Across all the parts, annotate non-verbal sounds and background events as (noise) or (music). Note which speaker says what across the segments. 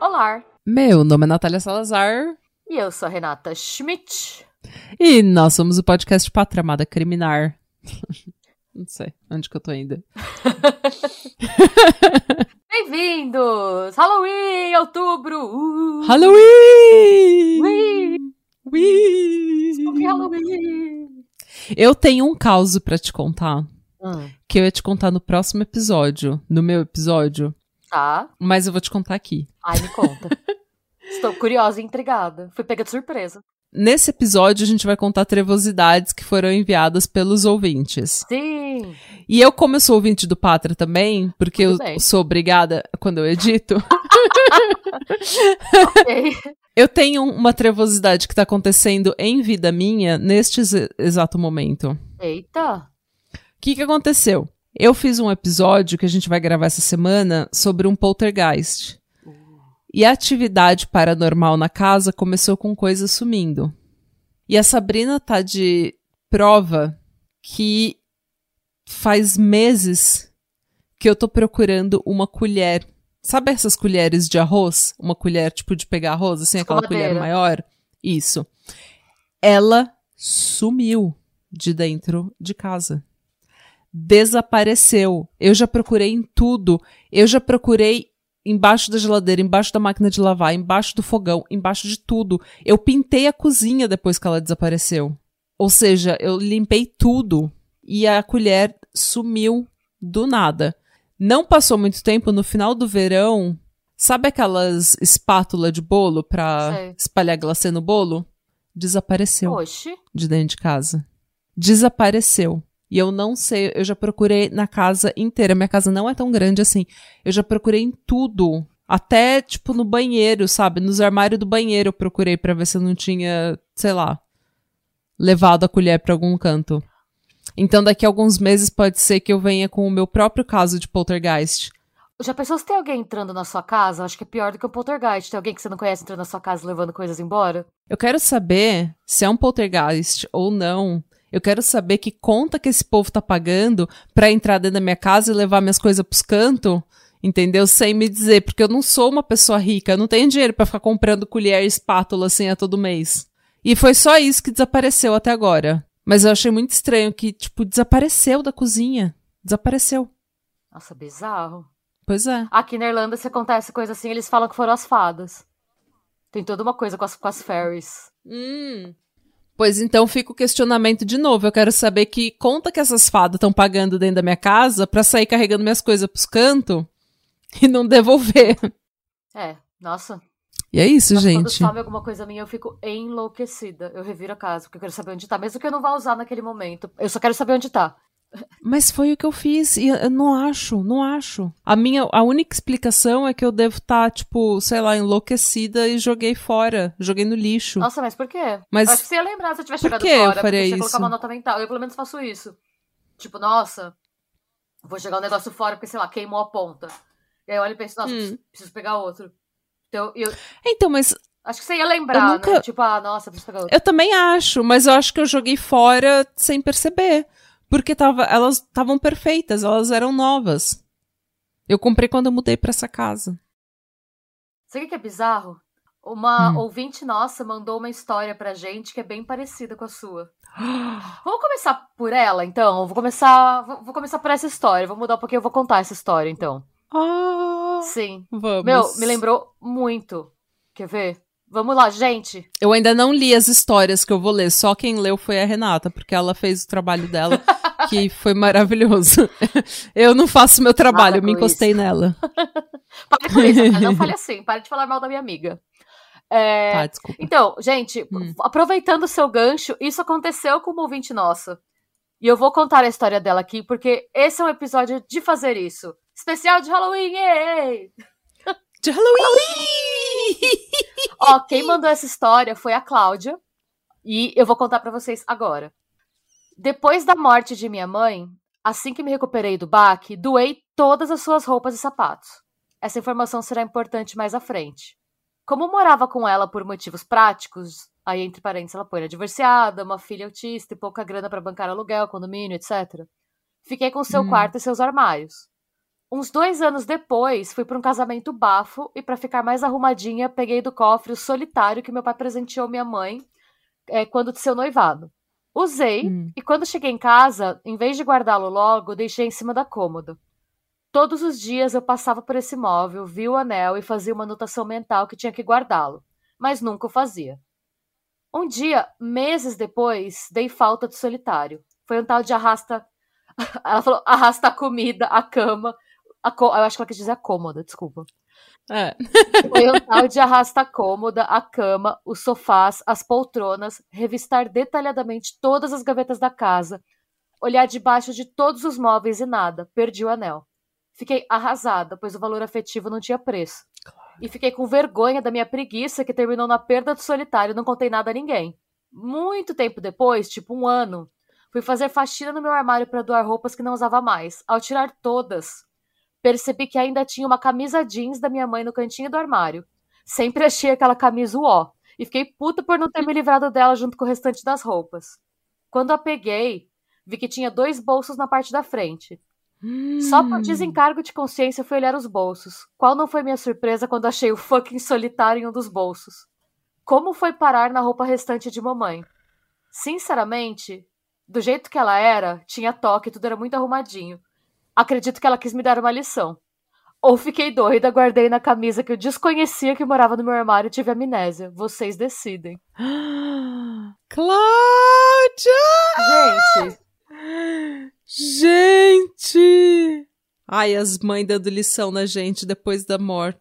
Speaker 1: Olá,
Speaker 2: Meu nome é Natália Salazar
Speaker 1: e eu sou a Renata Schmidt.
Speaker 2: E nós somos o podcast Pátria Amada Criminar. (laughs) Não sei onde que eu tô ainda. (laughs)
Speaker 1: Bem-vindos! Halloween, outubro! Uh,
Speaker 2: Halloween!
Speaker 1: Ui,
Speaker 2: Ui!
Speaker 1: Halloween!
Speaker 2: Eu tenho um caos pra te contar,
Speaker 1: Hum,
Speaker 2: que eu ia te contar no próximo episódio, no meu episódio,
Speaker 1: tá.
Speaker 2: mas eu vou te contar aqui.
Speaker 1: Ai, me conta. (laughs) Estou curiosa e intrigada. Fui pega de surpresa.
Speaker 2: Nesse episódio, a gente vai contar trevosidades que foram enviadas pelos ouvintes.
Speaker 1: Sim!
Speaker 2: E eu, como eu sou ouvinte do Pátria também, porque eu
Speaker 1: bem.
Speaker 2: sou obrigada quando eu edito, (laughs) (laughs) eu tenho uma trevosidade que tá acontecendo em vida minha neste ex- exato momento.
Speaker 1: Eita!
Speaker 2: O que que aconteceu? Eu fiz um episódio que a gente vai gravar essa semana sobre um poltergeist. E a atividade paranormal na casa começou com coisas sumindo. E a Sabrina tá de prova que faz meses que eu tô procurando uma colher. Sabe essas colheres de arroz? Uma colher tipo de pegar arroz, assim, aquela colher maior? Isso. Ela sumiu de dentro de casa desapareceu. Eu já procurei em tudo. Eu já procurei embaixo da geladeira, embaixo da máquina de lavar, embaixo do fogão, embaixo de tudo. Eu pintei a cozinha depois que ela desapareceu. Ou seja, eu limpei tudo e a colher sumiu do nada. Não passou muito tempo, no final do verão, sabe aquelas espátula de bolo pra
Speaker 1: Sei.
Speaker 2: espalhar glacê no bolo? Desapareceu
Speaker 1: Oxi.
Speaker 2: de dentro de casa. Desapareceu. E eu não sei, eu já procurei na casa inteira. Minha casa não é tão grande assim. Eu já procurei em tudo. Até, tipo, no banheiro, sabe? Nos armários do banheiro eu procurei pra ver se eu não tinha, sei lá, levado a colher pra algum canto. Então, daqui a alguns meses pode ser que eu venha com o meu próprio caso de poltergeist.
Speaker 1: Já pensou se tem alguém entrando na sua casa? Acho que é pior do que o poltergeist. Tem alguém que você não conhece entrando na sua casa levando coisas embora?
Speaker 2: Eu quero saber se é um poltergeist ou não. Eu quero saber que conta que esse povo tá pagando pra entrar dentro da minha casa e levar minhas coisas pros cantos, entendeu? Sem me dizer, porque eu não sou uma pessoa rica, eu não tenho dinheiro pra ficar comprando colher e espátula assim a todo mês. E foi só isso que desapareceu até agora. Mas eu achei muito estranho que, tipo, desapareceu da cozinha. Desapareceu.
Speaker 1: Nossa, bizarro.
Speaker 2: Pois é.
Speaker 1: Aqui na Irlanda, se acontece coisa assim, eles falam que foram as fadas. Tem toda uma coisa com as, com as fairies.
Speaker 2: Pois então fica o questionamento de novo. Eu quero saber que conta que essas fadas estão pagando dentro da minha casa pra sair carregando minhas coisas pros cantos (laughs) e não devolver.
Speaker 1: É, nossa.
Speaker 2: E é isso,
Speaker 1: Mas Quando
Speaker 2: gente.
Speaker 1: some alguma coisa minha, eu fico enlouquecida. Eu reviro a casa, porque eu quero saber onde tá. Mesmo que eu não vá usar naquele momento. Eu só quero saber onde tá.
Speaker 2: Mas foi o que eu fiz e eu- eu não acho, não acho. A minha, a única explicação é que eu devo estar, tipo, sei lá, enlouquecida e joguei fora, joguei no lixo.
Speaker 1: Nossa, mas por quê?
Speaker 2: Mas
Speaker 1: eu acho que você ia lembrar se eu tivesse
Speaker 2: por
Speaker 1: jogado
Speaker 2: que eu
Speaker 1: fora.
Speaker 2: faria
Speaker 1: porque você ia
Speaker 2: isso?
Speaker 1: colocar uma nota mental. Eu pelo menos faço isso. Tipo, nossa, vou jogar o negócio fora porque, sei lá, queimou a ponta. E aí eu olho e penso, nossa,
Speaker 2: Hum.
Speaker 1: preciso, preciso pegar outro. Então, eu
Speaker 2: Então, mas
Speaker 1: acho que você ia lembrar,
Speaker 2: Eu nunca-
Speaker 1: né? Tipo, ah, nossa, preciso pegar outro.
Speaker 2: Eu também acho, mas eu acho que eu joguei fora sem perceber. Porque tava, elas estavam perfeitas, elas eram novas. Eu comprei quando eu mudei pra essa casa.
Speaker 1: Sabe o que é bizarro? Uma
Speaker 2: Hum.
Speaker 1: ouvinte nossa mandou uma história pra gente que é bem parecida com a sua. (gasps) Vamos começar por ela, então? Vou começar, vou, vou começar por essa história. Vou mudar um pouquinho, eu vou contar essa história, então.
Speaker 2: Ah,
Speaker 1: Sim.
Speaker 2: vamos.
Speaker 1: Meu, me lembrou muito. Quer ver? Vamos lá, gente.
Speaker 2: Eu ainda não li as histórias que eu vou ler, só quem leu foi a Renata, porque ela fez o trabalho dela, (laughs) que foi maravilhoso. (laughs) Eu não faço meu trabalho, eu me encostei nela. (laughs)
Speaker 1: Para com isso, cara. Não fale assim. Para de falar mal da minha amiga. É,
Speaker 2: Tá, desculpa.
Speaker 1: Então, gente,
Speaker 2: Hum.
Speaker 1: aproveitando o seu gancho, isso aconteceu com uma ouvinte nossa. E eu vou contar a história dela aqui, porque esse é um episódio de fazer isso. Especial de Halloween! Yay!
Speaker 2: De Halloween!
Speaker 1: Ó, quem mandou essa história foi a Cláudia. E eu vou contar pra vocês agora. Depois da morte de minha mãe, assim que me recuperei do baque, doei todas as suas roupas e sapatos. Essa informação será importante mais à frente. Como morava com ela por motivos práticos, aí entre parênteses ela põe era divorciada, uma filha autista e pouca grana para bancar aluguel, condomínio, etc. Fiquei com seu
Speaker 2: Hum.
Speaker 1: quarto e seus armários. Uns dois anos depois, fui para um casamento bafo e, para ficar mais arrumadinha, peguei do cofre o solitário que meu pai presenteou minha mãe é, quando de seu noivado. Usei
Speaker 2: Hum.
Speaker 1: e, quando cheguei em casa, em vez de guardá-lo logo, deixei em cima da cômoda. Todos os dias eu passava por esse móvel, via o anel e fazia uma anotação mental que tinha que guardá-lo, mas nunca o fazia. Um dia, meses depois, dei falta do solitário. Foi um tal de arrasta. (laughs) Ela falou arrasta a comida, a cama. Eu acho que ela quis dizer a cômoda, desculpa.
Speaker 2: É.
Speaker 1: Foi um tal de arrasta a cômoda, a cama, os sofás, as poltronas, revistar detalhadamente todas as gavetas da casa, olhar debaixo de todos os móveis e nada. Perdi o anel. Fiquei arrasada, pois o valor afetivo não tinha preço. E fiquei com vergonha da minha preguiça que terminou na perda do solitário não contei nada a ninguém. Muito tempo depois, tipo um ano, fui fazer faxina no meu armário para doar roupas que não usava mais. Ao tirar todas, percebi que ainda tinha uma camisa jeans da minha mãe no cantinho do armário. Sempre achei aquela camisa uó. E fiquei puta por não ter me livrado dela junto com o restante das roupas. Quando a peguei, vi que tinha dois bolsos na parte da frente. Só por
Speaker 2: Hum.
Speaker 1: desencargo de consciência fui olhar os bolsos. Qual não foi minha surpresa quando achei o fucking solitário em um dos bolsos? Como foi parar na roupa restante de mamãe? Sinceramente, do jeito que ela era, tinha toque, tudo era muito arrumadinho. Acredito que ela quis me dar uma lição. Ou fiquei doida, guardei na camisa que eu desconhecia que morava no meu armário e tive amnésia. Vocês decidem. (gasps)
Speaker 2: Cláudia!
Speaker 1: Gente,
Speaker 2: Gente! Ai, as mães dando lição na gente depois da morte,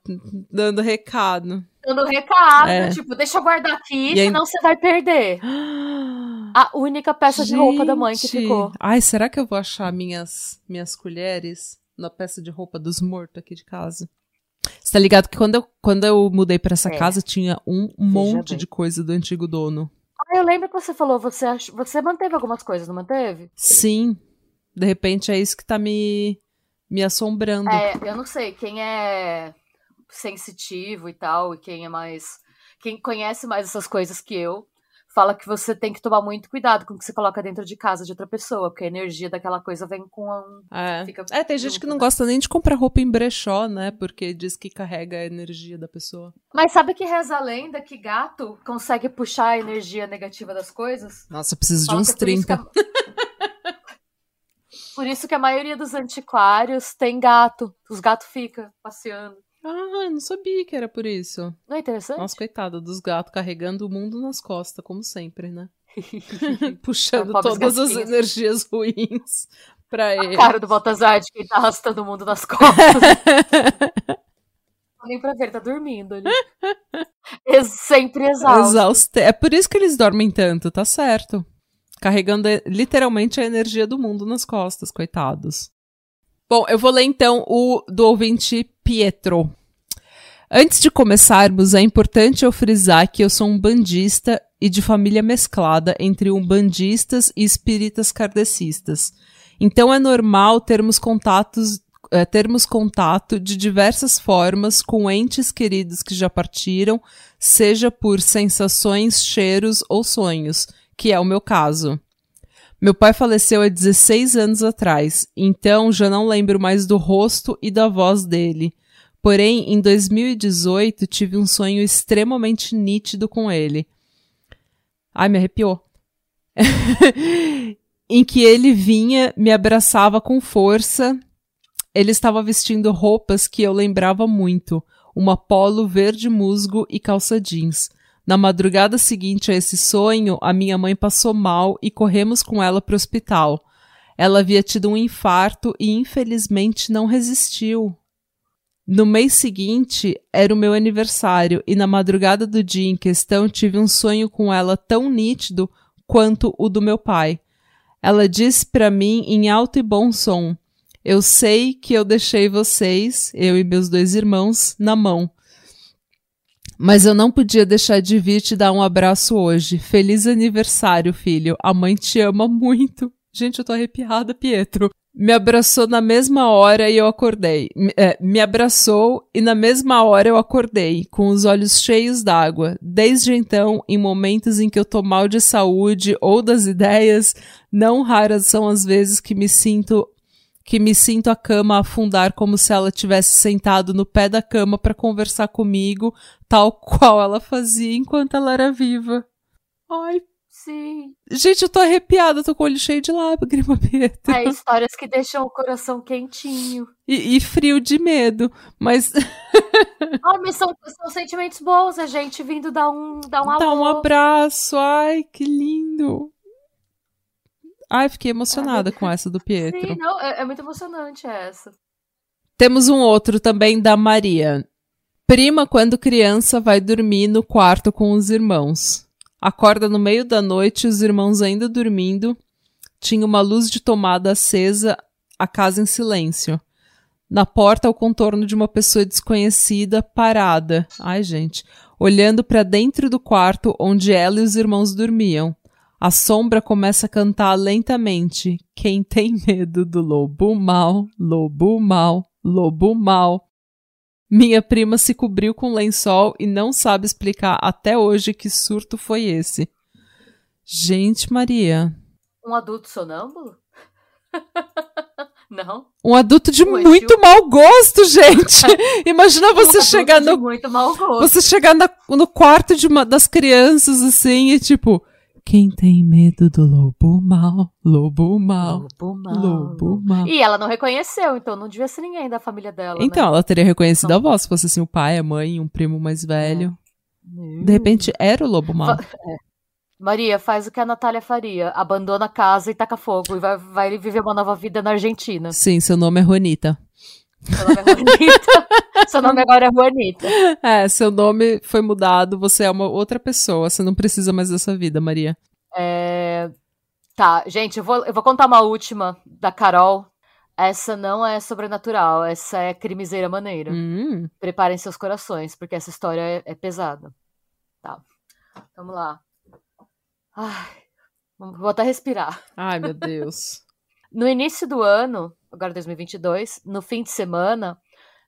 Speaker 2: dando recado.
Speaker 1: Dando recado,
Speaker 2: É.
Speaker 1: tipo, deixa eu guardar aqui,
Speaker 2: E aí-
Speaker 1: senão você vai perder. (gasps) A única peça de roupa da mãe que
Speaker 2: Gente!
Speaker 1: ficou.
Speaker 2: Ai, será que eu vou achar minhas, minhas colheres na peça de roupa dos mortos aqui de casa? Você tá ligado que quando eu, quando eu mudei pra essa
Speaker 1: É.
Speaker 2: casa tinha um monte
Speaker 1: bem.
Speaker 2: de coisa do antigo dono.
Speaker 1: Ah, eu lembro que você falou, você, ach... você manteve algumas coisas, não manteve?
Speaker 2: Sim. De repente é isso que tá me, me assombrando.
Speaker 1: É, eu não sei, quem é sensitivo e tal, e quem é mais. Quem conhece mais essas coisas que eu, fala que você tem que tomar muito cuidado com o que você coloca dentro de casa de outra pessoa, porque a energia daquela coisa vem com um.
Speaker 2: É.
Speaker 1: Fica
Speaker 2: É, tem gente que não gosta nem de comprar roupa em brechó, né? Porque diz que carrega a energia da pessoa.
Speaker 1: Mas sabe que reza a lenda que gato consegue puxar a energia negativa das coisas?
Speaker 2: Nossa, eu preciso de uns
Speaker 1: que é por isso
Speaker 2: 30.
Speaker 1: a- (laughs) Por isso que a maioria dos antiquários tem gato. Os gatos ficam passeando.
Speaker 2: Ah, não sabia que era por isso.
Speaker 1: Não é interessante?
Speaker 2: Nossa, coitada dos gatos carregando o mundo nas costas, como sempre, né? (laughs) Puxando todas as energias ruins pra ele.
Speaker 1: Cara do Baltazar de quem tá arrastando o mundo nas costas. (laughs) Nem pra ver, ele tá dormindo ali. Ex- Sempre exausto.
Speaker 2: Exauste. É por isso que eles dormem tanto, tá certo. Carregando eh, literalmente a energia do mundo nas costas, coitados. Bom, eu vou ler então o do ouvinte Pietro. Antes de começarmos, é importante eu frisar que eu sou um bandista e de família mesclada entre umbandistas e espíritas kardecistas. Então é normal termos contatos eh, termos contato de diversas formas com entes queridos que já partiram, seja por sensações, cheiros ou sonhos, que é o meu caso. Meu pai faleceu há 16 anos atrás, então já não lembro mais do rosto e da voz dele. Porém, em 2018 tive um sonho extremamente nítido com ele. Ai, me arrepiou. (laughs) em que ele vinha, me abraçava com força. Ele estava vestindo roupas que eu lembrava muito, uma polo verde musgo e calça jeans. Na madrugada seguinte a esse sonho, a minha mãe passou mal e corremos com ela para o hospital. Ela havia tido um infarto e infelizmente não resistiu. No mês seguinte era o meu aniversário e na madrugada do dia em questão tive um sonho com ela tão nítido quanto o do meu pai. Ela disse para mim em alto e bom som: Eu sei que eu deixei vocês, eu e meus dois irmãos, na mão. Mas eu não podia deixar de vir te dar um abraço hoje. Feliz aniversário, filho. A mãe te ama muito. Gente, eu tô arrepiada, Pietro. Me abraçou na mesma hora e eu acordei. É, me abraçou e na mesma hora eu acordei, com os olhos cheios d'água. Desde então, em momentos em que eu tô mal de saúde ou das ideias, não raras são as vezes que me sinto que me sinto a cama afundar como se ela tivesse sentado no pé da cama para conversar comigo, tal qual ela fazia enquanto ela era viva. Ai,
Speaker 1: Sim.
Speaker 2: Gente, eu tô arrepiada, tô com o olho cheio de lágrima, Pietro. (laughs)
Speaker 1: É, histórias que deixam o coração quentinho.
Speaker 2: E, e frio de medo, mas. (laughs)
Speaker 1: ah, mas são, são sentimentos bons, a gente vindo dar um, dar um
Speaker 2: Dar um abraço, ai, que lindo. Ai, fiquei emocionada com essa do Pietro.
Speaker 1: Sim, não, é, é muito emocionante essa.
Speaker 2: Temos um outro também da Maria. Prima, quando criança, vai dormir no quarto com os irmãos. Acorda no meio da noite, os irmãos ainda dormindo. Tinha uma luz de tomada acesa, a casa em silêncio. Na porta, o contorno de uma pessoa desconhecida, parada. Ai, gente. Olhando para dentro do quarto onde ela e os irmãos dormiam. A sombra começa a cantar lentamente. Quem tem medo do lobo mal, lobo mal, lobo mal. Minha prima se cobriu com lençol e não sabe explicar até hoje que surto foi esse. Gente, Maria.
Speaker 1: Um adulto sonâmbulo? (laughs) Não.
Speaker 2: Um adulto de um muito mau gosto, (laughs) gente. Imagina você um chegar no.
Speaker 1: Muito mau gosto.
Speaker 2: Você chegar na, no quarto de uma das crianças assim e tipo. Quem tem medo do lobo mal, lobo mal,
Speaker 1: lobo mal.
Speaker 2: Lobo mal.
Speaker 1: E ela não reconheceu, então não devia ser ninguém da família dela.
Speaker 2: Então,
Speaker 1: né?
Speaker 2: ela teria reconhecido então... a voz, se fosse assim o pai, a mãe, um primo mais velho. É. De repente era o lobo mal. (laughs)
Speaker 1: É. Maria, faz o que a Natália faria. Abandona a casa e taca fogo. E vai, vai viver uma nova vida na Argentina.
Speaker 2: Sim, seu nome é Juanita.
Speaker 1: Seu nome é Juanita. (laughs) seu nome agora é Juanita.
Speaker 2: É, seu nome foi mudado, você é uma outra pessoa, você não precisa mais dessa vida, Maria.
Speaker 1: É... Tá, gente, eu vou, eu vou contar uma última da Carol. Essa não é sobrenatural, essa é crimiseira maneira.
Speaker 2: Hum.
Speaker 1: Preparem seus corações, porque essa história é, é pesada. Tá, vamos lá. Ai, vou até respirar.
Speaker 2: Ai, meu Deus. (laughs)
Speaker 1: no início do ano, agora 2022, no fim de semana,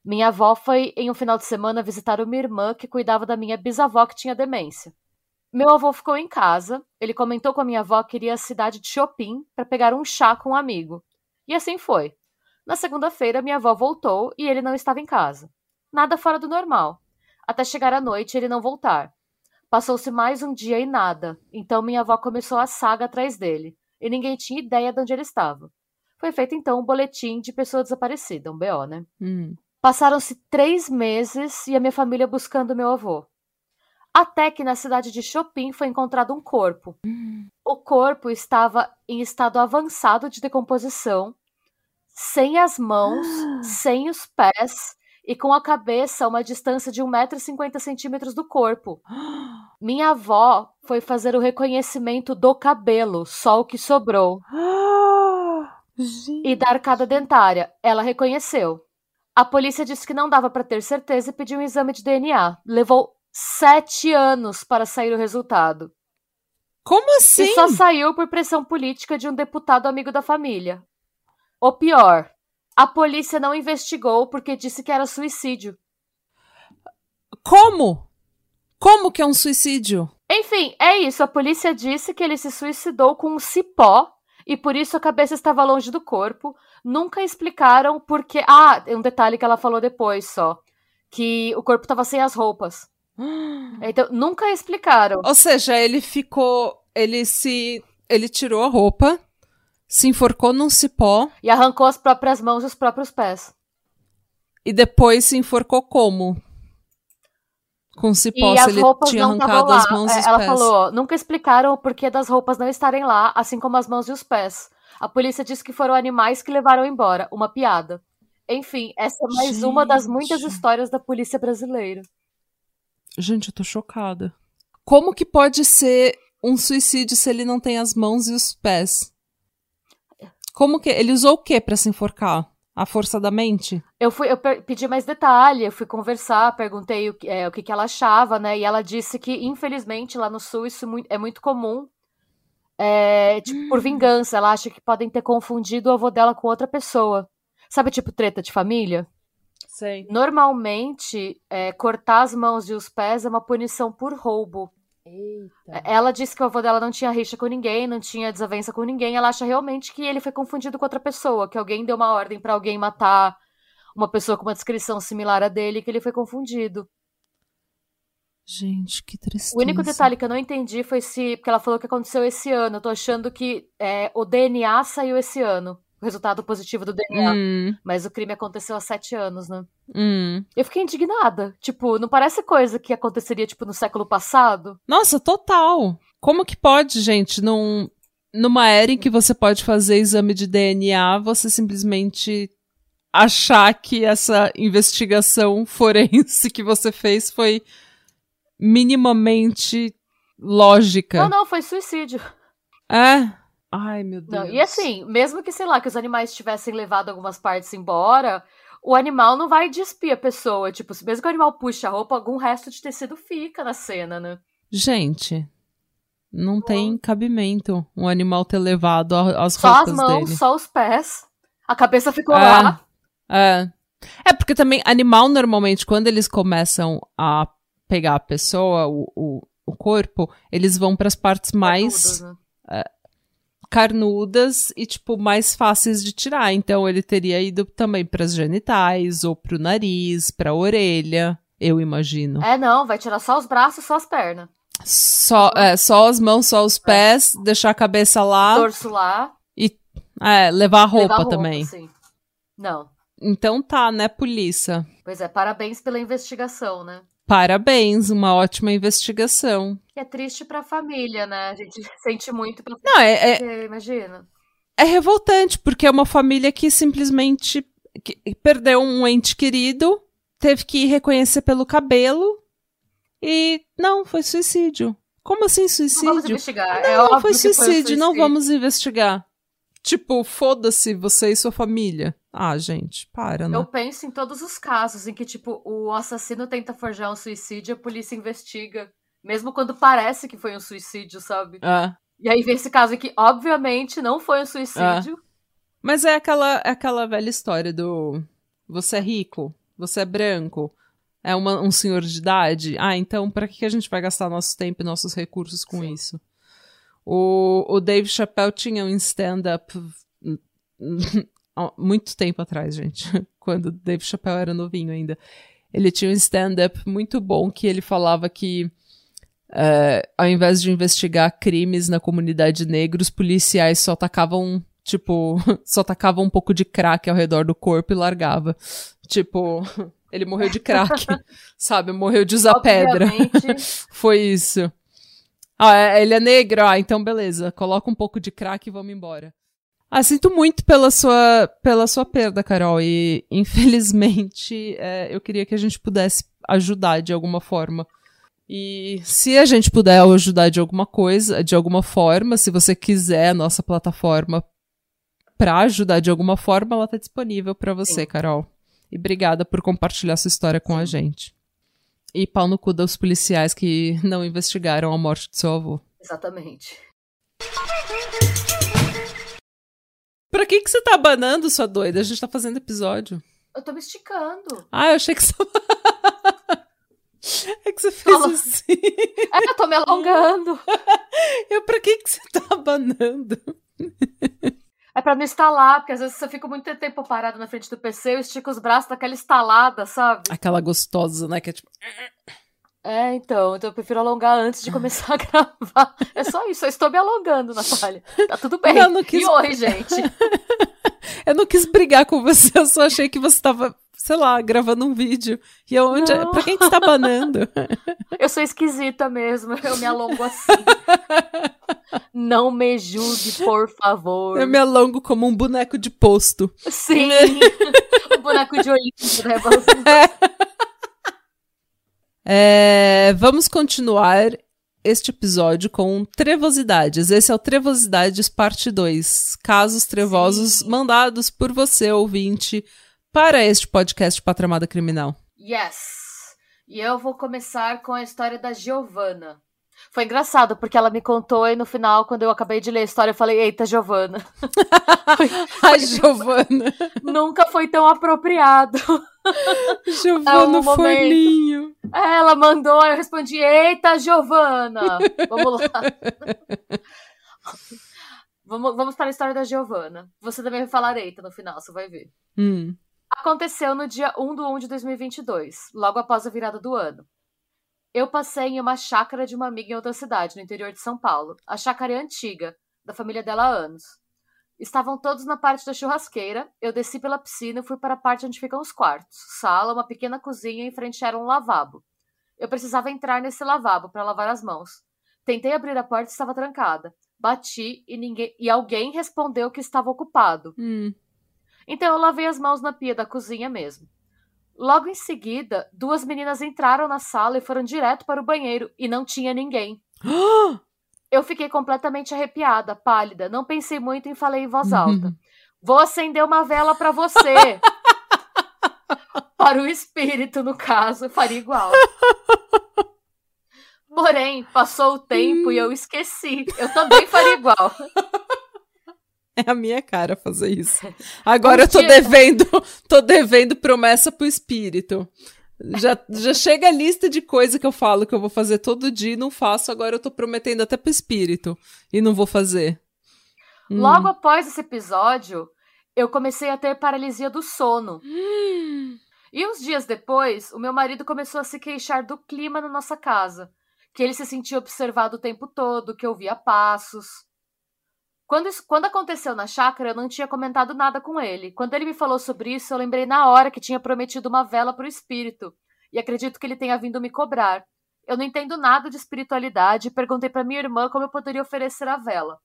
Speaker 1: minha avó foi em um final de semana visitar uma irmã que cuidava da minha bisavó que tinha demência. Meu avô ficou em casa, ele comentou com a minha avó que iria à cidade de Chopin para pegar um chá com um amigo. E assim foi. Na segunda-feira, minha avó voltou e ele não estava em casa. Nada fora do normal. Até chegar à noite ele não voltar. Passou-se mais um dia e nada, então minha avó começou a saga atrás dele, e ninguém tinha ideia de onde ele estava. Foi feito então um boletim de pessoa desaparecida, um BO, né?
Speaker 2: Hum.
Speaker 1: Passaram-se três meses e a minha família buscando meu avô. Até que na cidade de Chopin foi encontrado um corpo.
Speaker 2: Hum.
Speaker 1: O corpo estava em estado avançado de decomposição, sem as mãos, sem os pés e com a cabeça a uma distância de 1,50m do corpo. (gasps) Minha avó foi fazer o reconhecimento do cabelo, só o que sobrou. E da arcada dentária. Ela reconheceu. A polícia disse que não dava para ter certeza e pediu um exame de DNA. Levou sete anos para sair o resultado.
Speaker 2: Como assim?
Speaker 1: E só saiu por pressão política de um deputado amigo da família. O pior, a polícia não investigou porque disse que era suicídio.
Speaker 2: Como? Como que é um suicídio?
Speaker 1: Enfim, é isso. A polícia disse que ele se suicidou com um cipó e por isso a cabeça estava longe do corpo. Nunca explicaram porque. Ah, um detalhe que ela falou depois só. Que o corpo estava sem as roupas. (gasps) Então, nunca explicaram.
Speaker 2: Ou seja, ele ficou. Ele se. Ele tirou a roupa, se enforcou num cipó.
Speaker 1: E arrancou as próprias mãos e os próprios pés.
Speaker 2: E depois se enforcou como? Com cipó, e se ele tinha arrancado as mãos e os
Speaker 1: Ela
Speaker 2: pés.
Speaker 1: falou, nunca explicaram o porquê das roupas não estarem lá, assim como as mãos e os pés. A polícia disse que foram animais que levaram embora, uma piada. Enfim, essa é mais Gente. uma das muitas histórias da polícia brasileira.
Speaker 2: Gente, eu tô chocada. Como que pode ser um suicídio se ele não tem as mãos e os pés? Como que ele usou o que para se enforcar? A força da mente?
Speaker 1: Eu fui, eu pedi mais detalhe, eu fui conversar, perguntei o, é, o que, que ela achava, né? E ela disse que, infelizmente, lá no sul isso é muito comum. É, tipo, por hum. vingança, ela acha que podem ter confundido o avô dela com outra pessoa. Sabe, tipo, treta de família?
Speaker 2: Sei.
Speaker 1: Normalmente, é, cortar as mãos e os pés é uma punição por roubo.
Speaker 2: Eita.
Speaker 1: Ela disse que o avô dela não tinha rixa com ninguém, não tinha desavença com ninguém. Ela acha realmente que ele foi confundido com outra pessoa, que alguém deu uma ordem para alguém matar uma pessoa com uma descrição similar a dele, que ele foi confundido.
Speaker 2: Gente, que tristeza.
Speaker 1: O único detalhe que eu não entendi foi se. Porque ela falou que aconteceu esse ano. Eu tô achando que é, o DNA saiu esse ano o resultado positivo do DNA. Hum. Mas o crime aconteceu há sete anos, né?
Speaker 2: Hum.
Speaker 1: Eu fiquei indignada. Tipo, não parece coisa que aconteceria, tipo, no século passado?
Speaker 2: Nossa, total. Como que pode, gente, num, numa era em que você pode fazer exame de DNA, você simplesmente achar que essa investigação (laughs) forense que você fez foi minimamente lógica.
Speaker 1: Não, não, foi suicídio.
Speaker 2: É. Ai, meu Deus. Não,
Speaker 1: e assim, mesmo que, sei lá, que os animais tivessem levado algumas partes embora, o animal não vai despir a pessoa. Tipo, mesmo que o animal puxe a roupa, algum resto de tecido fica na cena, né?
Speaker 2: Gente, não tem cabimento um animal ter levado as só roupas
Speaker 1: Só as mãos,
Speaker 2: dele.
Speaker 1: só os pés. A cabeça ficou é, lá.
Speaker 2: É. É, porque também animal, normalmente, quando eles começam a pegar a pessoa, o, o, o corpo, eles vão para as partes mais. né? É, carnudas e, tipo, mais fáceis de tirar. Então, ele teria ido também para as genitais, ou pro nariz, pra orelha, eu imagino.
Speaker 1: É, não, vai tirar só os braços, só as pernas.
Speaker 2: Só, é, só as mãos, só os pés, é. deixar a cabeça lá.
Speaker 1: Dorso lá.
Speaker 2: E é, levar a roupa, levar a roupa também.
Speaker 1: Sim. Não.
Speaker 2: Então tá, né, polícia?
Speaker 1: Pois é, parabéns pela investigação, né?
Speaker 2: Parabéns, uma ótima investigação.
Speaker 1: É triste pra família, né? A gente sente muito pela
Speaker 2: Não, é, é
Speaker 1: imagina.
Speaker 2: É revoltante, porque é uma família que simplesmente perdeu um ente querido, teve que reconhecer pelo cabelo e não, foi suicídio. Como assim suicídio? Não
Speaker 1: vamos investigar.
Speaker 2: Não,
Speaker 1: é
Speaker 2: foi suicídio, foi suicídio, não vamos investigar. Tipo, foda-se você e sua família. Ah, gente, para, né?
Speaker 1: Eu penso em todos os casos em que, tipo, o assassino tenta forjar um suicídio, a polícia investiga. Mesmo quando parece que foi um suicídio, sabe?
Speaker 2: É.
Speaker 1: E aí vem esse caso aqui, obviamente, não foi um suicídio. É.
Speaker 2: Mas é aquela, é aquela velha história do você é rico, você é branco, é uma, um senhor de idade. Ah, então para que a gente vai gastar nosso tempo e nossos recursos com Sim. isso? O, o Dave Chappelle tinha um stand-up (laughs) muito tempo atrás, gente. (laughs) Quando o Dave Chappelle era novinho ainda. Ele tinha um stand-up muito bom que ele falava que Uh, ao invés de investigar crimes na comunidade negra, os policiais só tacavam, tipo, (laughs) só tacavam um pouco de crack ao redor do corpo e largava. Tipo, (laughs) ele morreu de crack, (laughs) sabe? Morreu de usar pedra. Foi isso. Ah, é, ele é negro? Ah, então beleza. Coloca um pouco de crack e vamos embora. Ah, sinto muito pela sua, pela sua perda, Carol. E, infelizmente, é, eu queria que a gente pudesse ajudar de alguma forma. E se a gente puder ajudar de alguma coisa, de alguma forma, se você quiser a nossa plataforma para ajudar de alguma forma, ela está disponível para você, Sim. Carol. E obrigada por compartilhar sua história com Sim. a gente. E pau no cu dos policiais que não investigaram a morte do seu avô.
Speaker 1: Exatamente.
Speaker 2: Pra que, que você tá abanando, sua doida? A gente tá fazendo episódio.
Speaker 1: Eu tô me esticando.
Speaker 2: Ah, eu achei que você. (laughs) é que você fez assim. (laughs)
Speaker 1: É, eu tô me alongando.
Speaker 2: eu, pra que, que você tá abanando?
Speaker 1: É pra não estalar, porque às vezes você fica muito tempo parado na frente do PC, eu estico os braços daquela estalada, sabe?
Speaker 2: Aquela gostosa, né? Que é tipo.
Speaker 1: É, então, então eu prefiro alongar antes de começar a (laughs) gravar. É só isso, eu estou me alongando, Natália. Tá tudo bem.
Speaker 2: Não quis...
Speaker 1: E oi, gente. (laughs)
Speaker 2: eu não quis brigar com você, eu só achei que você tava, sei lá, gravando um vídeo. E eu, onde... Pra quem que você tá banando? (laughs)
Speaker 1: Eu sou esquisita mesmo, eu me alongo assim. Não me julgue, por favor.
Speaker 2: Eu me alongo como um boneco de posto.
Speaker 1: Sim, (laughs) um boneco de olhinho, né? (laughs)
Speaker 2: É, vamos continuar. Este episódio com trevosidades. Esse é o Trevosidades Parte 2. Casos trevosos
Speaker 1: Sim.
Speaker 2: mandados por você, ouvinte, para este podcast Patramada Criminal.
Speaker 1: Yes! E eu vou começar com a história da Giovanna. Foi engraçado, porque ela me contou e no final, quando eu acabei de ler a história, eu falei, eita, Giovanna.
Speaker 2: A (laughs) Giovana.
Speaker 1: Nunca foi tão apropriado. (laughs)
Speaker 2: Giovana
Speaker 1: É um.
Speaker 2: Forninho.
Speaker 1: Ela mandou, eu respondi, eita, Giovana. Vamos lá. (laughs) vamos, vamos para a história da Giovana. Você também vai falar eita no final, você vai ver.
Speaker 2: Hum.
Speaker 1: Aconteceu no dia 1 do 1 de 2022, logo após a virada do ano. Eu passei em uma chácara de uma amiga em outra cidade, no interior de São Paulo. A chácara é antiga, da família dela há anos. Estavam todos na parte da churrasqueira, eu desci pela piscina e fui para a parte onde ficam os quartos. Sala, uma pequena cozinha e em frente era um lavabo. Eu precisava entrar nesse lavabo para lavar as mãos. Tentei abrir a porta e estava trancada. Bati e, ninguém... e alguém respondeu que estava ocupado.
Speaker 2: Hum.
Speaker 1: Então eu lavei as mãos na pia da cozinha mesmo. Logo em seguida, duas meninas entraram na sala e foram direto para o banheiro e não tinha ninguém. Eu fiquei completamente arrepiada, pálida, não pensei muito e falei em voz alta. Vou acender uma vela para você. (laughs) para o espírito, no caso, faria igual. Porém, passou o tempo e eu esqueci. Eu também faria igual. (laughs)
Speaker 2: É a minha cara fazer isso. (laughs) Agora eu tô devendo, (laughs) tô devendo promessa pro espírito. Já, já chega a lista de coisa que eu falo que eu vou fazer todo dia e não faço, agora eu tô prometendo até pro espírito e não vou fazer. Hum.
Speaker 1: Logo após esse episódio, eu comecei a ter paralisia do sono. (gasps) E uns dias depois, o meu marido começou a se queixar do clima na nossa casa, que ele se sentia observado o tempo todo, que ouvia passos. Quando, isso- quando aconteceu na chácara, eu não tinha comentado nada com ele. Quando ele me falou sobre isso, eu lembrei na hora que tinha prometido uma vela para o espírito, e acredito que ele tenha vindo me cobrar. Eu não entendo nada de espiritualidade e perguntei para minha irmã como eu poderia oferecer a vela.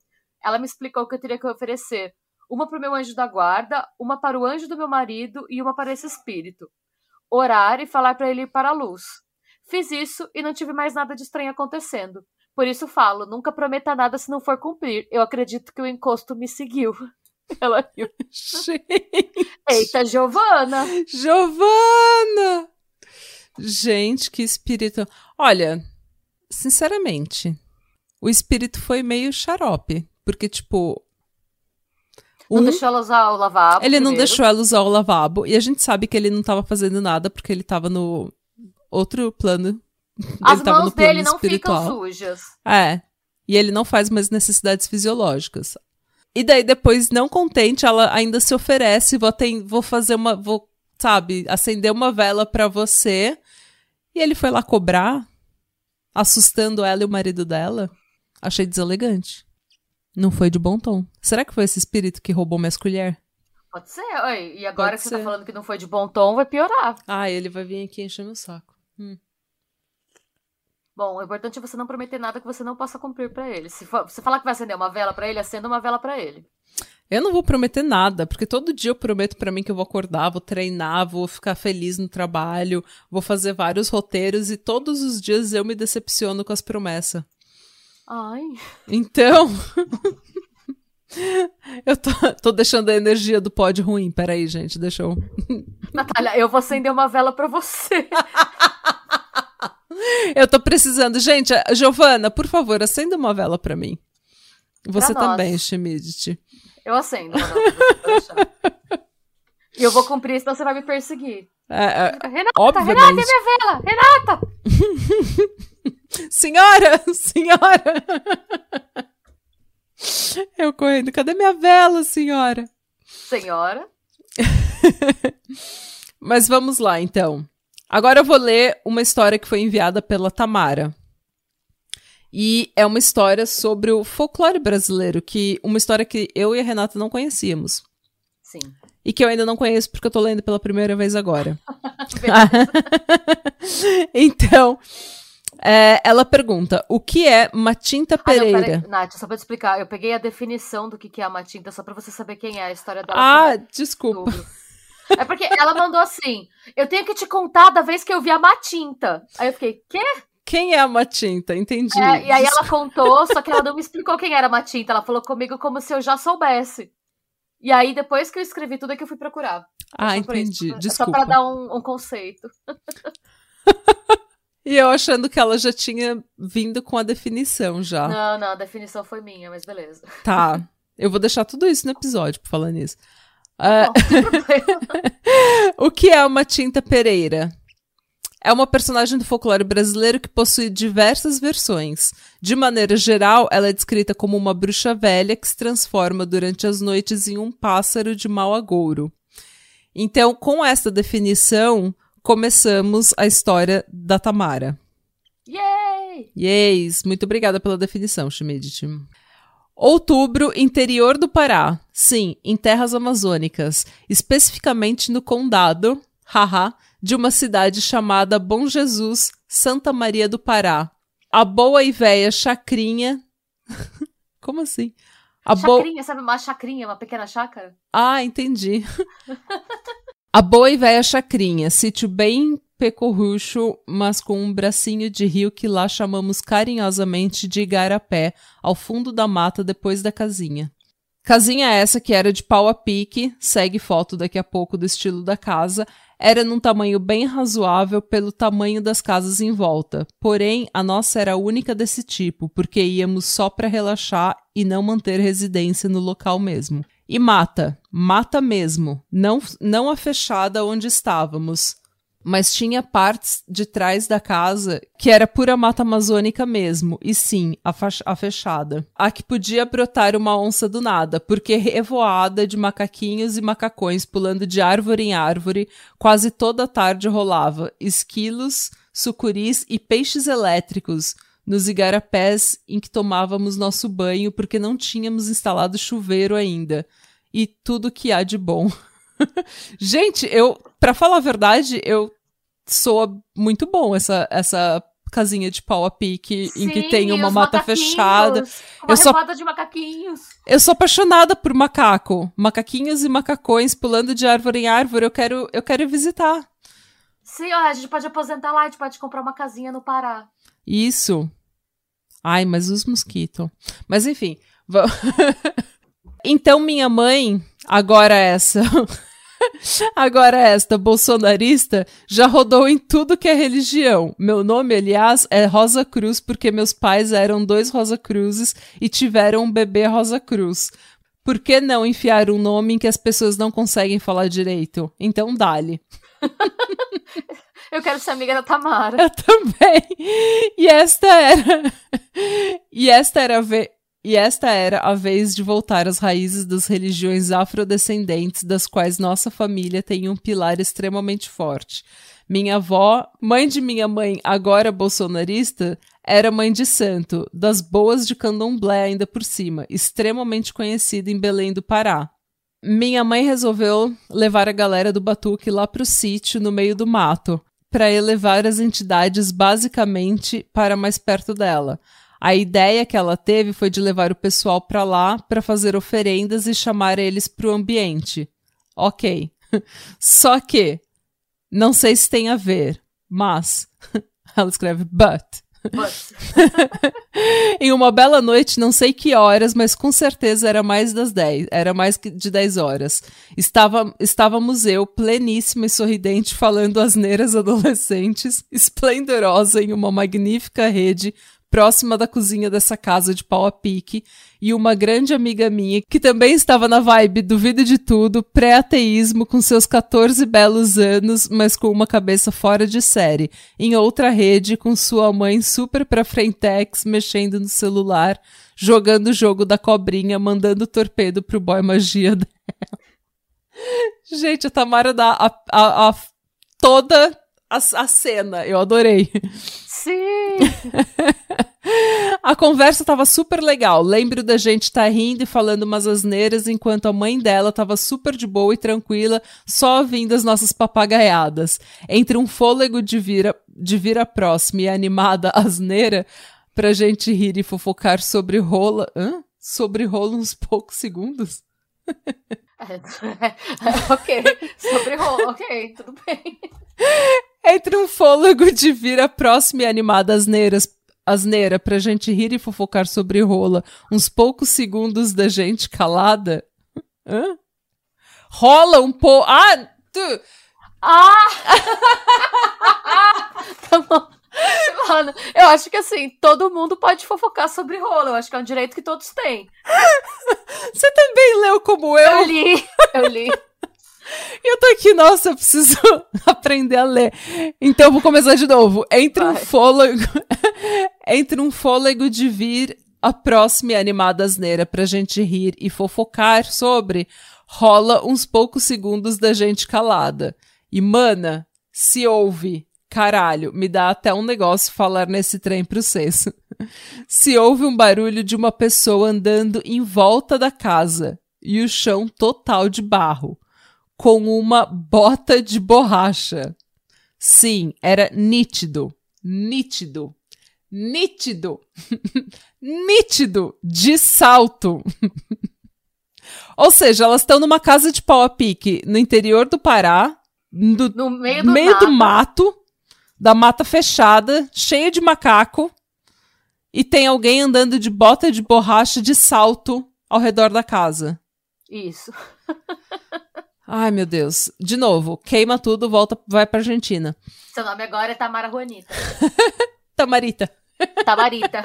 Speaker 1: Ela me explicou que eu teria que oferecer uma para o meu anjo da guarda, uma para o anjo do meu marido e uma para esse espírito. Orar e falar para ele ir para a luz. Fiz isso e não tive mais nada de estranho acontecendo. Por isso falo, nunca prometa nada se não for cumprir. Eu acredito que o encosto me seguiu. (laughs) Ela riu.
Speaker 2: Gente,
Speaker 1: Eita, Giovana!
Speaker 2: Giovana! Gente, que espírito. Olha, sinceramente, o espírito foi meio xarope. Porque, tipo.
Speaker 1: Não
Speaker 2: um,
Speaker 1: deixou ela usar o lavabo.
Speaker 2: ele não
Speaker 1: primeiro.
Speaker 2: deixou ela usar o lavabo. E a gente sabe que ele não tava fazendo nada porque ele tava no outro plano.
Speaker 1: As
Speaker 2: ele
Speaker 1: mãos
Speaker 2: plano
Speaker 1: dele não
Speaker 2: espiritual.
Speaker 1: ficam sujas.
Speaker 2: É. E ele não faz mais necessidades fisiológicas. E daí, depois, não contente, ela ainda se oferece, vou, aten- vou fazer uma. Vou, sabe, acender uma vela pra você. E ele foi lá cobrar, assustando ela e o marido dela. Achei deselegante. Não foi de bom tom. Será que foi esse espírito que roubou minhas colheres?
Speaker 1: Pode ser. Oi, e agora
Speaker 2: Pode
Speaker 1: que você
Speaker 2: ser.
Speaker 1: tá falando que não foi de bom tom, vai piorar.
Speaker 2: Ah, ele vai vir aqui encher meu saco. Hum.
Speaker 1: Bom, o importante é você não prometer nada que você não possa cumprir pra ele. Se você falar que vai acender uma vela pra ele, acenda uma vela pra ele.
Speaker 2: Eu não vou prometer nada, porque todo dia eu prometo pra mim que eu vou acordar, vou treinar, vou ficar feliz no trabalho, vou fazer vários roteiros e todos os dias eu me decepciono com as promessas.
Speaker 1: Ai.
Speaker 2: Então, (laughs) eu tô, tô deixando a energia do pod ruim. Peraí, gente, deixa eu.
Speaker 1: Natália, eu vou acender uma vela pra você. (laughs)
Speaker 2: Eu tô precisando. Gente, Giovana, por favor, acenda uma vela pra mim. Você
Speaker 1: Pra
Speaker 2: também, Schmidt.
Speaker 1: Eu acendo. E eu vou cumprir, senão você vai me perseguir.
Speaker 2: É, é,
Speaker 1: Renata,
Speaker 2: Obviamente.
Speaker 1: Renata, é minha vela! Renata! (laughs)
Speaker 2: senhora! Senhora! Eu correndo. Cadê minha vela, senhora?
Speaker 1: Senhora. (laughs)
Speaker 2: Mas vamos lá, então. Agora eu vou ler uma história que foi enviada pela Tamara. E é uma história sobre o folclore brasileiro, que uma história que eu e a Renata não conhecíamos.
Speaker 1: Sim.
Speaker 2: E que eu ainda não conheço porque eu tô lendo pela primeira vez agora. (laughs) (laughs) então, é, ela pergunta: o que é Matinta
Speaker 1: Ah, não,
Speaker 2: Pereira?
Speaker 1: Nath, só pra te explicar, eu peguei a definição do que que é a Matinta, só pra você saber quem é a história dela.
Speaker 2: ah, desculpa.
Speaker 1: tudo. É porque ela mandou assim: eu tenho que te contar da vez que eu vi a Matinta. Aí eu fiquei, quê?
Speaker 2: Quem é a Matinta? Entendi.
Speaker 1: É, e aí ela contou, só que ela não me explicou quem era a Matinta. Ela falou comigo como se eu já soubesse. E aí, depois que eu escrevi tudo, é que eu fui procurar.
Speaker 2: Ah, entendi. Desculpa.
Speaker 1: Só pra dar um, um conceito. (laughs)
Speaker 2: E eu achando que ela já tinha vindo com a definição já.
Speaker 1: Não, não, a definição foi minha, mas beleza.
Speaker 2: Tá. Eu vou deixar tudo isso no episódio, por falar nisso. Uh... (laughs) o que é uma Tinta Pereira? É uma personagem do folclore brasileiro que possui diversas versões. De maneira geral, ela é descrita como uma bruxa velha que se transforma durante as noites em um pássaro de mau agouro. Então, com essa definição, começamos a história da Tamara.
Speaker 1: Yay!
Speaker 2: Yes! Muito obrigada pela definição, Schmidt. Outubro, interior do Pará. Sim, em terras amazônicas, especificamente no condado, haha, de uma cidade chamada Bom Jesus, Santa Maria do Pará. A boa e véia Chacrinha. (laughs) Como assim?
Speaker 1: A chacrinha, bo... sabe uma chacrinha, uma pequena chácara?
Speaker 2: Ah, entendi. (laughs) A boa e velha chacrinha, sítio bem pecorrucho, mas com um bracinho de rio que lá chamamos carinhosamente de Igarapé, ao fundo da mata depois da casinha. Casinha essa que era de pau a pique, segue foto daqui a pouco do estilo da casa, era num tamanho bem razoável pelo tamanho das casas em volta. Porém, a nossa era a única desse tipo, porque íamos só para relaxar e não manter residência no local mesmo. E mata, mata mesmo, não, não a fechada onde estávamos, mas tinha partes de trás da casa que era pura mata amazônica mesmo, e sim, a, a, fechada. A que podia brotar uma onça do nada, porque revoada de macaquinhos e macacões pulando de árvore em árvore, quase toda tarde rolava esquilos, sucuris e peixes elétricos nos igarapés em que tomávamos nosso banho porque não tínhamos instalado chuveiro ainda. E tudo que há de bom. (laughs) (laughs) Gente, eu, para falar a verdade, eu soa muito bom essa essa casinha de pau a pique Sim, em que tem uma mata fechada.
Speaker 1: Uma eu sou de macaquinhos.
Speaker 2: Eu sou apaixonada por macaco, macaquinhos e macacões pulando de árvore em árvore. Eu quero eu quero visitar.
Speaker 1: Sim, ó, a gente pode aposentar lá, a gente pode comprar uma casinha no Pará.
Speaker 2: Isso. Ai, mas os mosquitos. Mas enfim, (laughs) então minha mãe, agora essa (laughs) Agora esta bolsonarista já rodou em tudo que é religião. Meu nome, aliás, é Rosa Cruz porque meus pais eram dois Rosa Cruzes e tiveram um bebê Rosa Cruz. Por que não enfiar um nome em que as pessoas não conseguem falar direito? Então dale. (laughs)
Speaker 1: Eu quero ser amiga da Tamara.
Speaker 2: Eu também. (laughs) E esta era. E esta era a ve... E esta era a vez de voltar às raízes das religiões afrodescendentes, das quais nossa família tem um pilar extremamente forte. Minha avó, mãe de minha mãe, agora bolsonarista, era mãe de santo, das boas de candomblé ainda por cima, extremamente conhecida em Belém do Pará. Minha mãe resolveu levar a galera do Batuque lá pro sítio, no meio do mato, para elevar as entidades basicamente para mais perto dela. A ideia que ela teve foi de levar o pessoal para lá para fazer oferendas e chamar eles para o ambiente. Ok. (laughs) Só que, não sei se tem a ver, mas. (laughs) ela escreve but. (laughs) em uma bela noite, não sei que horas, mas com certeza era mais das 10, era mais de 10 horas. Estava, estávamos eu, pleníssima e sorridente, falando asneiras adolescentes, esplendorosa em uma magnífica rede próxima da cozinha dessa casa de pau a pique, e uma grande amiga minha que também estava na vibe duvido de tudo, pré-ateísmo, com seus 14 belos anos, mas com uma cabeça fora de série, em outra rede, com sua mãe super pra frentex, mexendo no celular, jogando o jogo da cobrinha, mandando torpedo pro boy magia dela. (laughs) Gente, a Tamara dá a, a, a toda a, a cena, eu adorei.
Speaker 1: Sim! (laughs)
Speaker 2: a conversa tava super legal. Lembro da gente estar tá rindo e falando umas asneiras enquanto a mãe dela tava super de boa e tranquila, só ouvindo as nossas papagaiadas. Entre um fôlego de vira, de vira próxima e animada (laughs) asneira, pra gente rir e fofocar sobre rola. Hã? Sobre rola uns poucos segundos? (laughs)
Speaker 1: ok, sobre rola, ok, tudo bem.
Speaker 2: Entre um fôlego de vir a próxima e animada asneiras, asneira pra gente rir e fofocar sobre rola, uns poucos segundos da gente calada. Hã? Rola um pouco. Ah! Tu...
Speaker 1: Ah! (laughs) tá bom. Mano, eu acho que assim, todo mundo pode fofocar sobre rola. Eu acho que é um direito que todos têm.
Speaker 2: Você também leu como eu?
Speaker 1: Eu li, eu li.
Speaker 2: E (laughs) eu tô aqui, nossa, eu preciso (laughs) aprender a ler. Então eu vou começar de novo. Entre Vai. um fôlego. (laughs) Entre um fôlego de vir a próxima e animada asneira pra gente rir e fofocar sobre, rola uns poucos segundos da gente calada. E, mana, se ouve, caralho, me dá até um negócio falar nesse trem pro cesso. se ouve um barulho de uma pessoa andando em volta da casa e o chão total de barro com uma bota de borracha. Sim, era nítido, nítido, nítido, (laughs) nítido, de salto. (laughs) Ou seja, elas estão numa casa de pau a pique no interior do Pará, do,
Speaker 1: no meio, do,
Speaker 2: meio do mato, da mata fechada, cheia de macaco, e tem alguém andando de bota de borracha de salto ao redor da casa.
Speaker 1: Isso. (laughs)
Speaker 2: Ai, meu Deus. De novo, queima tudo, volta, vai pra Argentina. (laughs)
Speaker 1: Seu nome agora é Tamara Juanita. (laughs)
Speaker 2: Tamarita.
Speaker 1: Tamarita.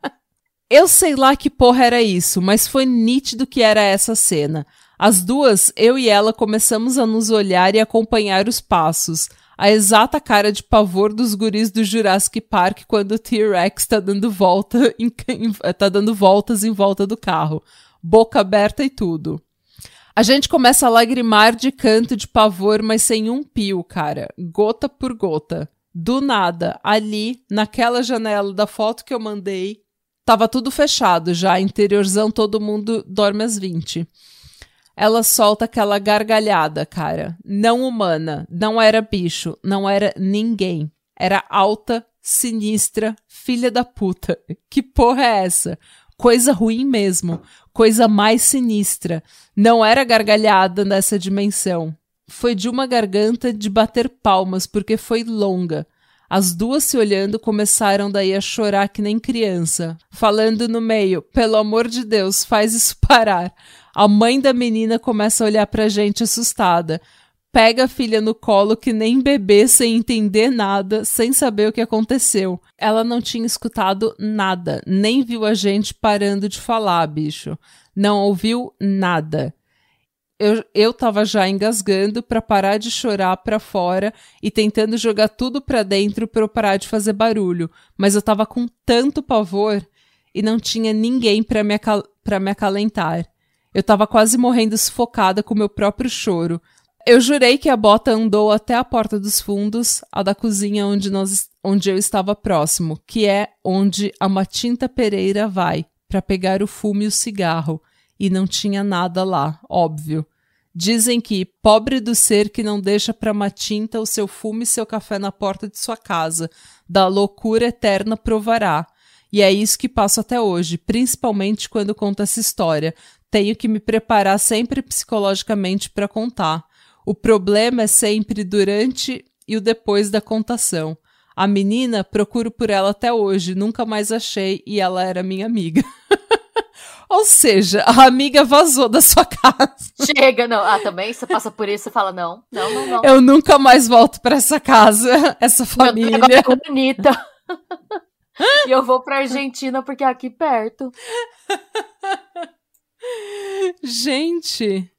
Speaker 1: (laughs)
Speaker 2: Eu sei lá que porra era isso, mas foi nítido que era essa cena. As duas, eu e ela, começamos a nos olhar e acompanhar os passos. A exata cara de pavor dos guris do Jurassic Park quando o T-Rex tá dando volta em, tá dando voltas em volta do carro. Boca aberta e tudo. A gente começa a lagrimar de canto de pavor, mas sem um pio, cara. Gota por gota. Do nada, ali, naquela janela da foto que eu mandei, tava tudo fechado já, interiorzão, todo mundo dorme às 20. Ela solta aquela gargalhada, cara. Não humana, não era bicho, não era ninguém. Era alta, sinistra, filha da puta. (laughs) Que porra é essa? Coisa ruim mesmo coisa mais sinistra. Não era gargalhada nessa dimensão. Foi de uma garganta de bater palmas, porque foi longa. As duas se olhando começaram daí a chorar que nem criança, falando no meio: pelo amor de Deus, faz isso parar. A mãe da menina começa a olhar pra gente assustada pega a filha no colo que nem bebê sem entender nada, sem saber o que aconteceu. Ela não tinha escutado nada, nem viu a gente parando de falar, bicho. Não ouviu nada. Eu, eu já engasgando para parar de chorar para fora e tentando jogar tudo para dentro para eu parar de fazer barulho, mas eu tava com tanto pavor e não tinha ninguém para me, acal me acalentar. Eu tava quase morrendo sufocada com meu próprio choro. Eu jurei que a bota andou até a porta dos fundos, a da cozinha onde, nós, onde eu estava próximo, que é onde a Matinta Pereira vai para pegar o fumo e o cigarro, e não tinha nada lá, óbvio. Dizem que pobre do ser que não deixa para Matinta o seu fumo e seu café na porta de sua casa, da loucura eterna provará. E é isso que passo até hoje, principalmente quando conto essa história. Tenho que me preparar sempre psicologicamente para contar. O problema é sempre durante e o depois da contação. A menina, procuro por ela até hoje, nunca mais achei e ela era minha amiga. (laughs) Ou seja, a amiga vazou da sua (laughs) casa.
Speaker 1: Chega, não. Ah, também você passa por isso e fala: não, não, não, não.
Speaker 2: Eu nunca mais volto para essa casa, (laughs) essa família. Meu
Speaker 1: é bonita. e eu vou pra Argentina porque é aqui perto.
Speaker 2: Gente,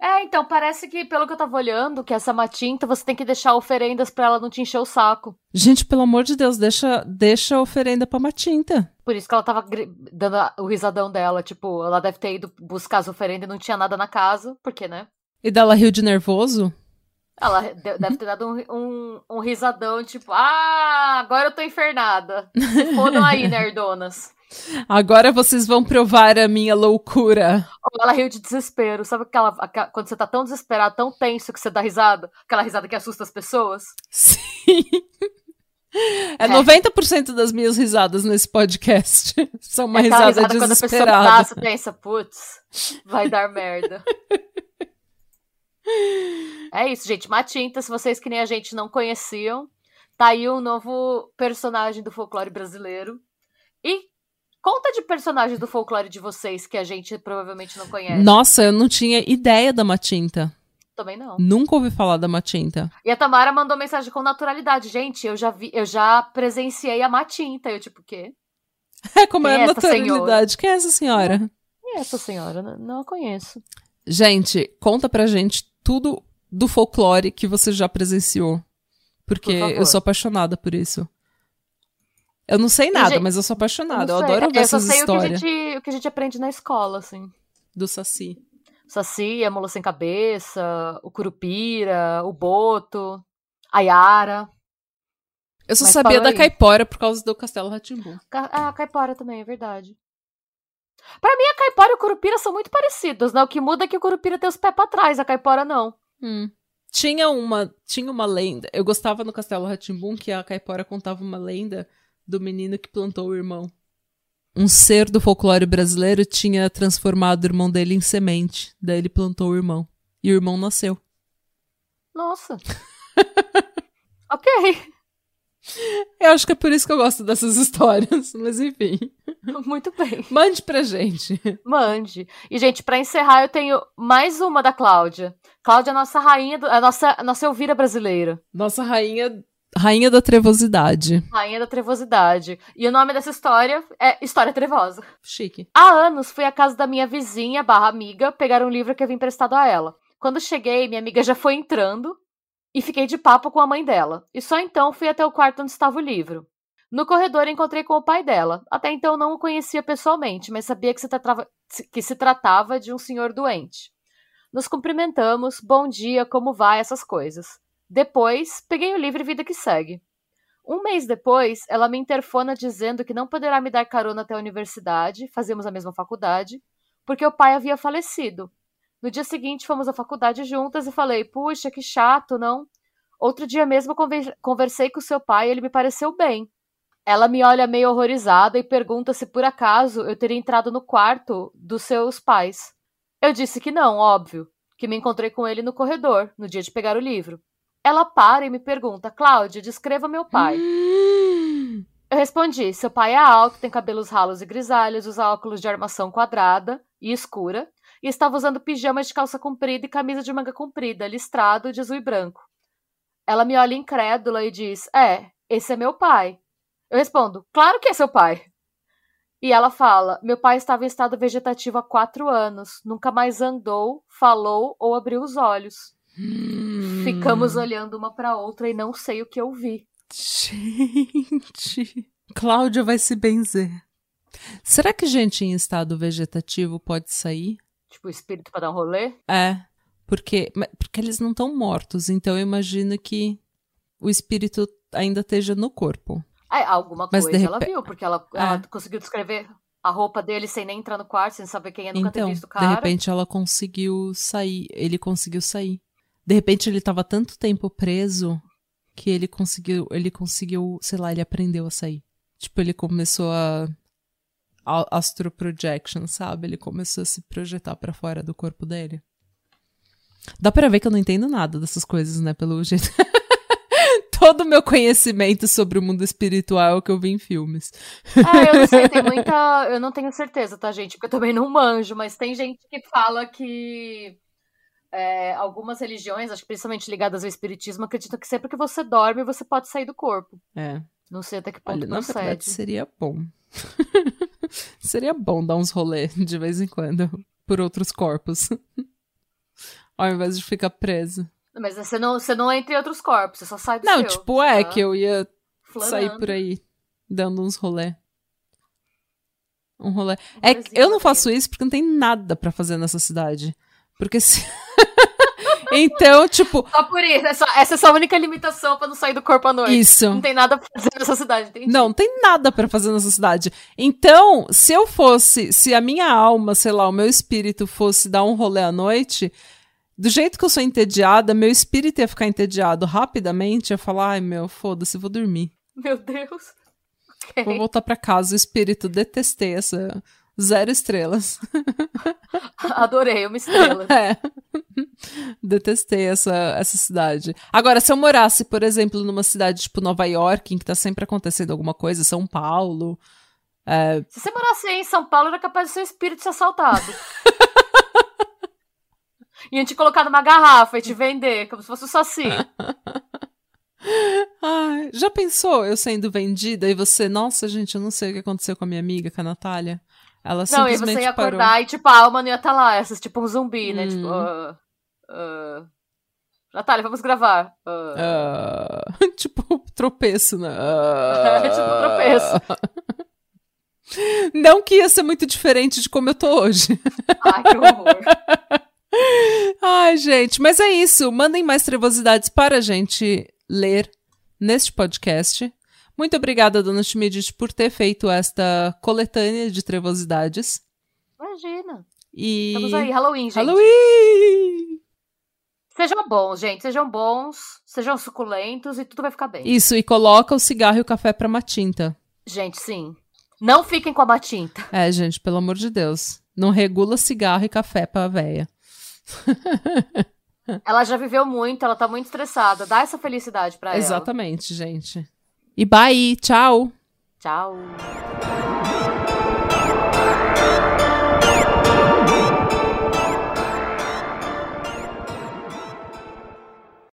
Speaker 1: é, então, parece que, pelo que eu tava olhando, que essa matinta, você tem que deixar oferendas pra ela não te encher o saco.
Speaker 2: Gente, pelo amor de Deus, deixa, deixa a oferenda pra matinta.
Speaker 1: Por isso que ela tava dando o risadão dela. Tipo, ela deve ter ido buscar as oferendas e não tinha nada na casa. Por quê, né?
Speaker 2: E dela riu de nervoso?
Speaker 1: Ela deve ter dado um, um, um risadão, tipo, ah, agora eu tô infernada. Se (laughs) fodam aí, nerdonas.
Speaker 2: Agora vocês vão provar a minha loucura.
Speaker 1: Ela riu de desespero. Sabe aquela, aquela, quando você tá tão desesperado, tão tenso que você dá risada? Aquela risada que assusta as pessoas?
Speaker 2: Sim. É, é. 90% das minhas risadas nesse podcast. (laughs) São uma é risada, risada desesperada. Quando a pessoa
Speaker 1: passa, pensa, putz, vai dar merda. (laughs) É isso, gente. Matinta, se vocês que nem a gente não conheciam, tá aí um novo personagem do folclore brasileiro. E conta de personagens do folclore de vocês que a gente provavelmente não conhece.
Speaker 2: Nossa, eu não tinha ideia da Matinta.
Speaker 1: Também não.
Speaker 2: Nunca ouvi falar da Matinta.
Speaker 1: E a Tamara mandou mensagem com naturalidade. Gente, eu já vi, eu já presenciei a Matinta. Eu, tipo, o quê?
Speaker 2: É como
Speaker 1: Quem
Speaker 2: é
Speaker 1: é
Speaker 2: a naturalidade. Quem é essa senhora?
Speaker 1: Quem é essa senhora? Não, não a conheço.
Speaker 2: Gente, conta pra gente tudo do folclore que você já presenciou. Porque
Speaker 1: Por
Speaker 2: eu sou apaixonada por isso. Eu não sei nada,
Speaker 1: gente,
Speaker 2: mas eu sou apaixonada. Eu, adoro ver
Speaker 1: eu só
Speaker 2: essas
Speaker 1: sei o que, a
Speaker 2: histórias
Speaker 1: gente, o que a gente aprende na escola, assim.
Speaker 2: do Saci.
Speaker 1: Saci, a mula sem cabeça, o curupira, o boto, a Yara.
Speaker 2: Eu só
Speaker 1: Mas
Speaker 2: sabia da
Speaker 1: aí.
Speaker 2: caipora por causa do Castelo Ratimbu.
Speaker 1: Ca- Ah, a caipora também, é verdade. Pra mim, a caipora e o curupira são muito parecidos, né? O que muda é que o curupira tem os pés pra trás, a caipora não.
Speaker 2: Tinha uma, tinha uma lenda. Eu gostava no Castelo Ratimbum que a caipora contava uma lenda do menino que plantou o irmão. Um ser do folclore brasileiro tinha transformado o irmão dele em semente. Daí ele plantou o irmão. E o irmão nasceu.
Speaker 1: Nossa. (laughs) ok,
Speaker 2: Eu acho que é por isso que eu gosto dessas (laughs) histórias. Mas enfim. (laughs)
Speaker 1: muito bem.
Speaker 2: Mande pra gente.
Speaker 1: Mande. E, gente, pra encerrar, eu tenho mais uma da Cláudia. Cláudia é a nossa rainha, do, a nossa, a nossa Elvira brasileira.
Speaker 2: Nossa rainha. Rainha da trevosidade.
Speaker 1: Rainha da trevosidade. E o nome dessa história é História Trevosa.
Speaker 2: Chique.
Speaker 1: Há anos fui à casa da minha vizinha barra amiga pegar um livro que havia emprestado a ela. Quando cheguei, minha amiga já foi entrando e fiquei de papo com a mãe dela. E só então fui até o quarto onde estava o livro. No corredor encontrei com o pai dela. Até então não o conhecia pessoalmente, mas sabia que se tratava, que se tratava de um senhor doente. Nos cumprimentamos, bom dia, como vai, essas coisas. Depois, peguei o livro e vida que segue. Um mês depois, ela me interfona dizendo que não poderá me dar carona até a universidade, fazíamos a mesma faculdade, porque o pai havia falecido. No dia seguinte, fomos à faculdade juntas e falei: Puxa, que chato, não? Outro dia mesmo conver- conversei com seu pai e ele me pareceu bem. Ela me olha meio horrorizada e pergunta se por acaso eu teria entrado no quarto dos seus pais. Eu disse que não, óbvio, que me encontrei com ele no corredor, no dia de pegar o livro. Ela para e me pergunta: Cláudia, descreva meu pai. Eu respondi: seu pai é alto, tem cabelos ralos e grisalhos, usa óculos de armação quadrada e escura, e estava usando pijama de calça comprida e camisa de manga comprida, listrado de azul e branco. Ela me olha incrédula e diz: É, esse é meu pai. Eu respondo: Claro que é seu pai. E ela fala: Meu pai estava em estado vegetativo há quatro anos, nunca mais andou, falou ou abriu os olhos. Ficamos olhando uma para outra e não sei o que eu vi.
Speaker 2: Gente. (laughs) Cláudia vai se benzer. Será que gente em estado vegetativo pode sair?
Speaker 1: Tipo, espírito para dar um rolê?
Speaker 2: É. Porque, porque eles não estão mortos, então eu imagino que o espírito ainda esteja no corpo.
Speaker 1: É, alguma
Speaker 2: Mas de
Speaker 1: coisa ela viu, porque ela, ela
Speaker 2: É.
Speaker 1: conseguiu descrever a roupa dele sem nem entrar no quarto, sem saber quem é, nunca ter
Speaker 2: então,
Speaker 1: visto o
Speaker 2: de
Speaker 1: cara.
Speaker 2: repente ela conseguiu sair. Ele conseguiu sair. De repente ele estava tanto tempo preso que ele conseguiu, ele conseguiu, sei lá, ele aprendeu a sair. Tipo, ele começou a, astro projection, sabe? Ele começou a se projetar pra fora do corpo dele. Dá pra ver que eu não entendo nada dessas coisas, né, pelo jeito. (laughs) Todo o meu conhecimento sobre o mundo espiritual é que eu vi em filmes.
Speaker 1: É, eu não sei, tem muita. Eu não tenho certeza, tá, gente? Porque eu também não manjo, mas tem gente que fala que é, algumas religiões, acho que principalmente ligadas ao espiritismo, acreditam que sempre que você dorme, você pode sair do corpo.
Speaker 2: É.
Speaker 1: Não sei até que ponto
Speaker 2: Olha, na verdade seria bom. (laughs) seria bom dar uns rolê de vez em quando por outros corpos. (laughs) Ao invés de ficar preso.
Speaker 1: Mas você não, você não entra em outros corpos, você só sai do
Speaker 2: Não,
Speaker 1: seu.
Speaker 2: tipo, é
Speaker 1: tá
Speaker 2: que eu ia
Speaker 1: flanando.
Speaker 2: sair por aí dando uns rolê. Um rolê. É eu não faço isso porque não tem nada pra fazer nessa cidade. Porque se. (laughs) então, tipo,
Speaker 1: Só por isso, é só- essa é a sua única limitação pra não sair do corpo à noite.
Speaker 2: isso.
Speaker 1: Não tem nada pra fazer nessa cidade, entendi.
Speaker 2: Não, não tem nada pra fazer nessa cidade. Então, se eu fosse, se a minha alma, sei lá, o meu espírito fosse dar um rolê à noite, do jeito que eu sou entediada, meu espírito ia ficar entediado rapidamente, ia falar, ai meu, foda-se, vou dormir.
Speaker 1: Meu Deus. (laughs) Ok.
Speaker 2: Vou voltar pra casa, o espírito, detestei essa zero estrelas. (laughs)
Speaker 1: Adorei, uma estrela. (laughs)
Speaker 2: É. Detestei essa, essa cidade. Agora, se eu morasse, por exemplo, numa cidade tipo Nova York, em que tá sempre acontecendo alguma coisa, São Paulo. É...
Speaker 1: Se você morasse em São Paulo, era capaz de seu espírito ser assaltado. (laughs) Iam te colocar numa garrafa e te vender, como se fosse o Saci.
Speaker 2: Ai, já pensou eu sendo vendida e você, nossa, gente, eu não sei o que aconteceu com a minha amiga, com a Natália. Ela não, e você ia acordar parou.
Speaker 1: e, tipo, a alma não ia estar tá lá, essas, tipo um zumbi, né? Tipo, hum. Uh, uh... Natália, vamos gravar.
Speaker 2: Uh... Uh... (laughs) tipo, tropeço, né? (laughs)
Speaker 1: tipo, tropeço.
Speaker 2: Não que ia ser muito diferente de como eu tô hoje.
Speaker 1: Ai, que horror. (laughs)
Speaker 2: Ai, gente, mas é isso. Mandem mais trevosidades para a gente ler neste podcast. Muito obrigada, dona Schmidt, por ter feito esta coletânea de trevosidades.
Speaker 1: Imagina.
Speaker 2: E...
Speaker 1: Estamos aí, Halloween, gente.
Speaker 2: Halloween!
Speaker 1: Sejam bons, gente. Sejam bons, sejam suculentos e tudo vai ficar bem.
Speaker 2: Isso, e coloca o cigarro e o café pra matinta.
Speaker 1: Gente, sim. Não fiquem com a matinta.
Speaker 2: É, gente, pelo amor de Deus. Não regula cigarro e café pra véia. (laughs)
Speaker 1: ela já viveu muito, ela tá muito estressada. Dá essa felicidade pra
Speaker 2: Exatamente, ela. Exatamente, gente. E bye, tchau.
Speaker 1: Tchau.